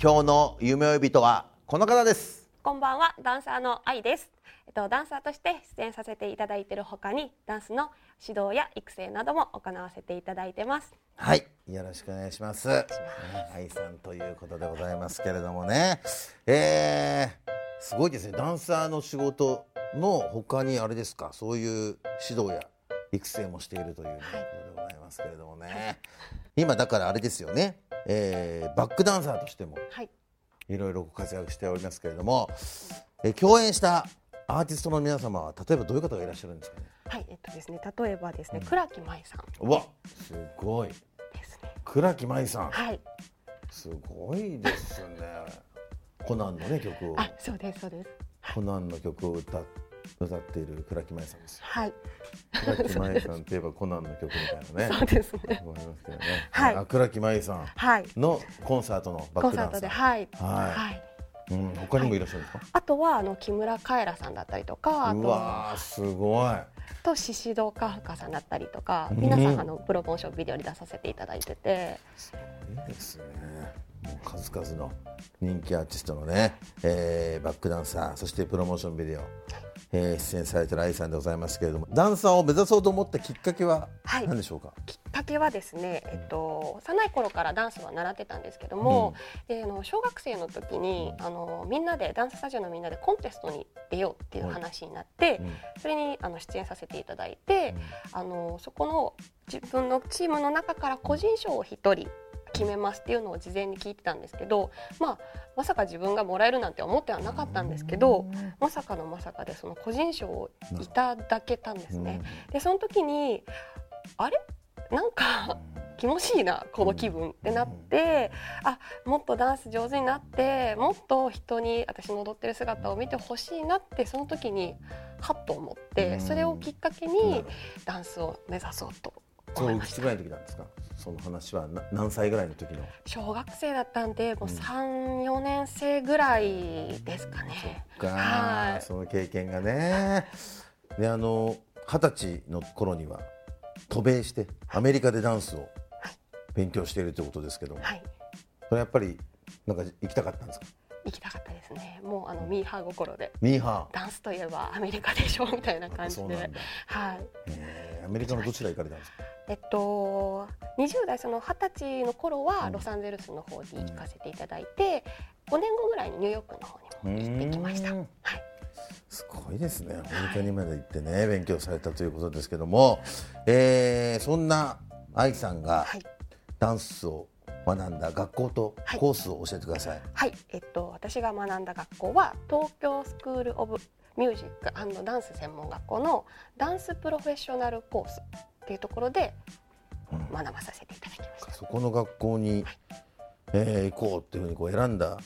今日の夢追い人はこの方です。こんばんは、ダンサーの愛です。えっと、ダンサーとして出演させていただいているほかに、ダンスの指導や育成なども行わせていただいてます。はいよろしくお願いします。ね愛さんということでございますけれどもね。えー、すごいですね。ダンサーの仕事の他にあれですか？そういう指導や育成もしているということでございますけれどもね、今だからあれですよね、えー、バックダンサーとしてもはい。いろいろご活躍しておりますけれども、えー共演したアーティストの皆様は例えばどういう方がいらっしゃるんですかね？はい、えっとですね、例えばですね、倉木舞さんうわすごいですね。倉木舞さんはい。すごいですねコナンのね曲をあ、そうです、そうです。コナンの曲を歌歌っている倉木舞さんですよはい。倉木舞さんといえばコナンの曲みたいなねそうですね。思いますけどね、はいあ倉木舞さんはい。のコンサートのバッコンサートで、クダンサーはい。はいはい。うん、他にもいらっしゃるんですか、あとは、あの木村カエラさんだったりとか、あうと。わーすごいと宍戸カフカさんだったりとか、うん皆さんあのプロモーションビデオに出させていただいてて、いいですね。もう数々の人気アーティストのね、えーバックダンサー、そしてプロモーションビデオ、えー出演されてる愛さんでございますけれども、ダンサーを目指そうと思ったきっかけははい。何でしょうか？きっかけはですね、えっと、幼い頃からダンスは習ってたんですけども、であの小学生の時にあのみんなでダンススタジオのみんなでコンテストに出ようっていう話になって、うん。それにあの出演させていただいて、あのそこの自分のチームの中から個人賞を1人決めますっていうのを事前に聞いてたんですけど、まあ、まさか自分がもらえるなんて思ってはなかったんですけど、まさかのまさかでその個人賞をいただけたんですね。でその時にあれ？なんか気持ちいいなこの気分ってなって、あもっとダンス上手になってもっと人に私の踊ってる姿を見てほしいなってその時にはっと思って、うん。それをきっかけなにダンスを目指そうとそ思いましたその話はな何歳ぐらいの時の？小学生だったんでもううん34年生ぐらいですかね。か、はいその経験がね。で、あの二十歳の頃には渡米してアメリカでダンスを勉強しているということですけども、はいそれやっぱりなんか行きたかったんですか？行きたかったですねもうあのミーハー心でミーハー。ダンスといえばアメリカでしょみたいな感じで。はいえーアメリカのどちら行かれたんですか？えっと20代その20歳の頃はうん。ロサンゼルスの方に行かせていただいて、5年後ぐらいにニューヨークの方にも行ってきました。はい。すごいですね。アメリカにまで行ってね、勉強されたということですけども、えーそんな愛さんがはい。ダンスを学んだ学校とはい。コースを教えてください。はい、えっと私が学んだ学校は東京スクールオブミュージックダンス専門学校のダンスプロフェッショナルコースっていうところでうん学ばさせていただきました。そこの学校に、えー行こうっていうふうにこう選んだ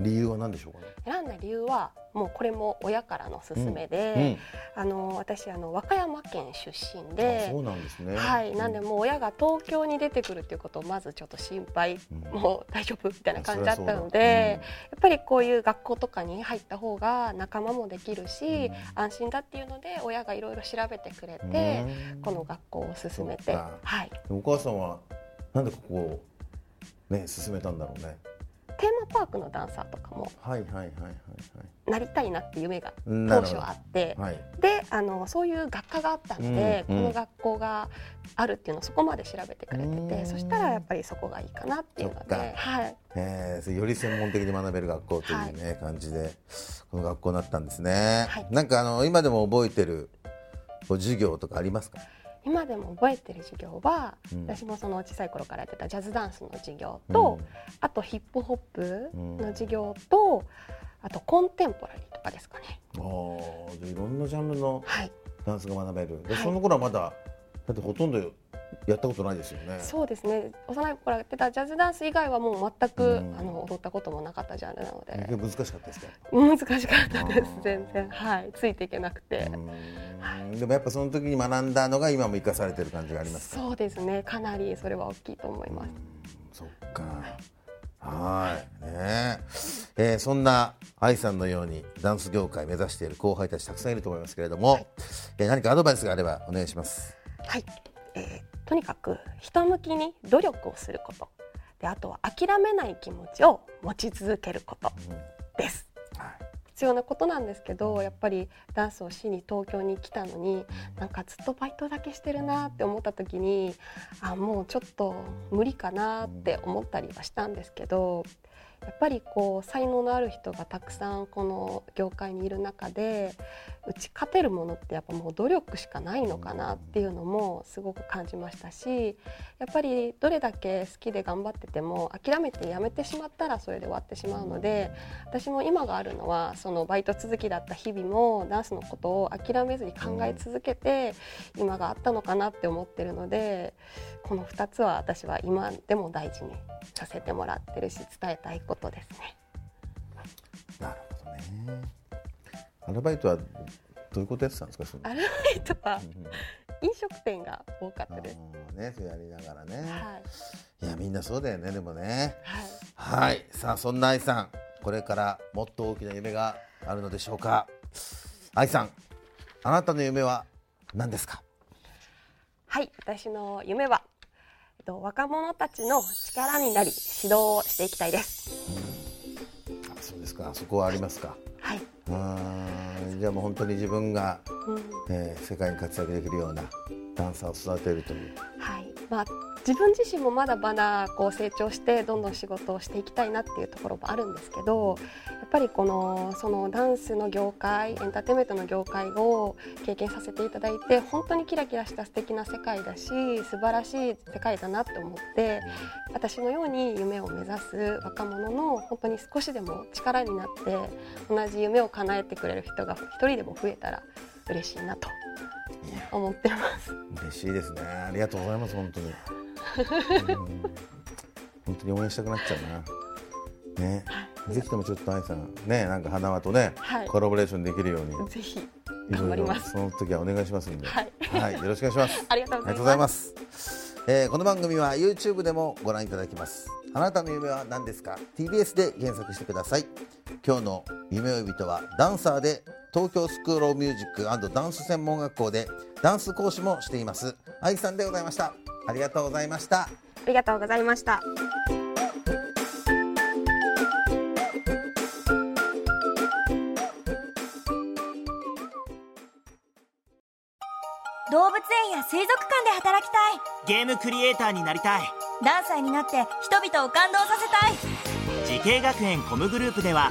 理由は何でしょうかね？選んだ理由はもうこれも親からの勧めで、あの私あの和歌山県出身でそうなんですね。はい、なんでうもう親が東京に出てくるっていうことをまずちょっと心配、うん。もう大丈夫？みたいな感じだったのでだ、やっぱりこういう学校とかに入った方が仲間もできるし、うん。安心だっていうので親がいろいろ調べてくれうんて、うんこの学校を勧めて。はい。お母さんはなんでここをね進めたんだろうね？テーマパークのダンサーとかもはいはいはいはいなりたいなっていう夢が当初あって。はい。であのそういう学科があったので、うんうん。この学校があるっていうのをそこまで調べてくれてうん。てそしたらやっぱりそこがいいかなっていうので、はい、えー、より専門的に学べる学校というね、感じでこの学校になったんですね、はい。なんかあの今でも覚えてる授業とかありますか？今でも覚えてる授業は、うん。私もその小さい頃からやってたジャズダンスの授業と、あとヒップホップの授業と、あとコンテンポラリーとかですかね。うん、ああじゃあいろんなジャンルのはい、ダンスが学べる。で、はい。その頃はまだだってほとんどやったことないですよね。そうですね。幼い頃やってたジャズダンス以外はもう全く、うん。あの踊ったこともなかったジャンルなので。難しかったですか？難しかったです。全然。はい。ついていけなくて、うん。でもやっぱその時に学んだのが今も生かされてる感じがありますか？そうですね。かなりそれは大きいと思います、そっか。はい。ね。えーそんな愛さんのようにダンス業界目指している後輩たちたくさんいると思いますけれども、えー何かアドバイスがあればお願いします。はい、えーとにかく人向きに努力をすること。であとは諦めない気持ちを持ち続けることです、必要なことなんですけどやっぱりダンスをしに東京に来たのになんかずっとバイトだけしてるなって思った時にあもうちょっと無理かなって思ったりはしたんですけどやっぱりこう才能のある人がたくさんこの業界にいる中で打ち勝てるものってやっぱもう努力しかないのかなっていうのもすごく感じましたしやっぱりどれだけ好きで頑張ってても諦めてやめてしまったらそれで終わってしまうので私も今があるのはそのバイト続きだった日々もダンスのことを諦めずに考え続けて今があったのかなって思ってるのでこの2つは私は今でも大事にさせてもらってるし伝えたいことですね。なるほどね。アルバイトはどういうことやってたんですかアルバイトは飲食店が多かったです。ねやりながらね、はい、い、やみんなそうだよねでもね。はい。はい。さあそんな愛さんこれからもっと大きな夢があるのでしょうか？愛さんあなたの夢は何ですか？はい、私の夢は、えっと、若者たちの力になり指導をしていきたいです。あそうですか。そこはありますか。はい、じゃあもう本当に自分が、うん、えー世界に活躍できるようなダンサーを育てるという。はい、まあ自分自身もまだまだこう成長してどんどん仕事をしていきたいなっていうところもあるんですけどやっぱりこのそのダンスの業界エンターテインメントの業界を経験させていただいて本当にキラキラした素敵な世界だし素晴らしい世界だなって思って私のように夢を目指す若者の本当に少しでも力になって同じ夢を叶えてくれる人が一人でも増えたら嬉しいなと思ってます。嬉しいですねありがとうございます本当にうん本当に応援したくなっちゃうなねぜひともちょっと愛さんねなんか花輪とね、はいコラボレーションできるようにぜひい頑ろいろ張ります。その時はお願いしますんではいはい、よろしくお願いします ありがとうごございま。す。えーこの番組は YouTube でもご覧いただきます。あなたの夢は何ですか ?TBS で検索してください。今日の夢追い人はダンサーで東京スクールミュージックダンス専門学校でダンス講師もしています愛さんでございました。ありがとうございました。ありがとうございました。動物園や水族館で働きたいゲームクリエイターになりたいダンサーになって人々を感動させたい滋慶学園 COMグループでは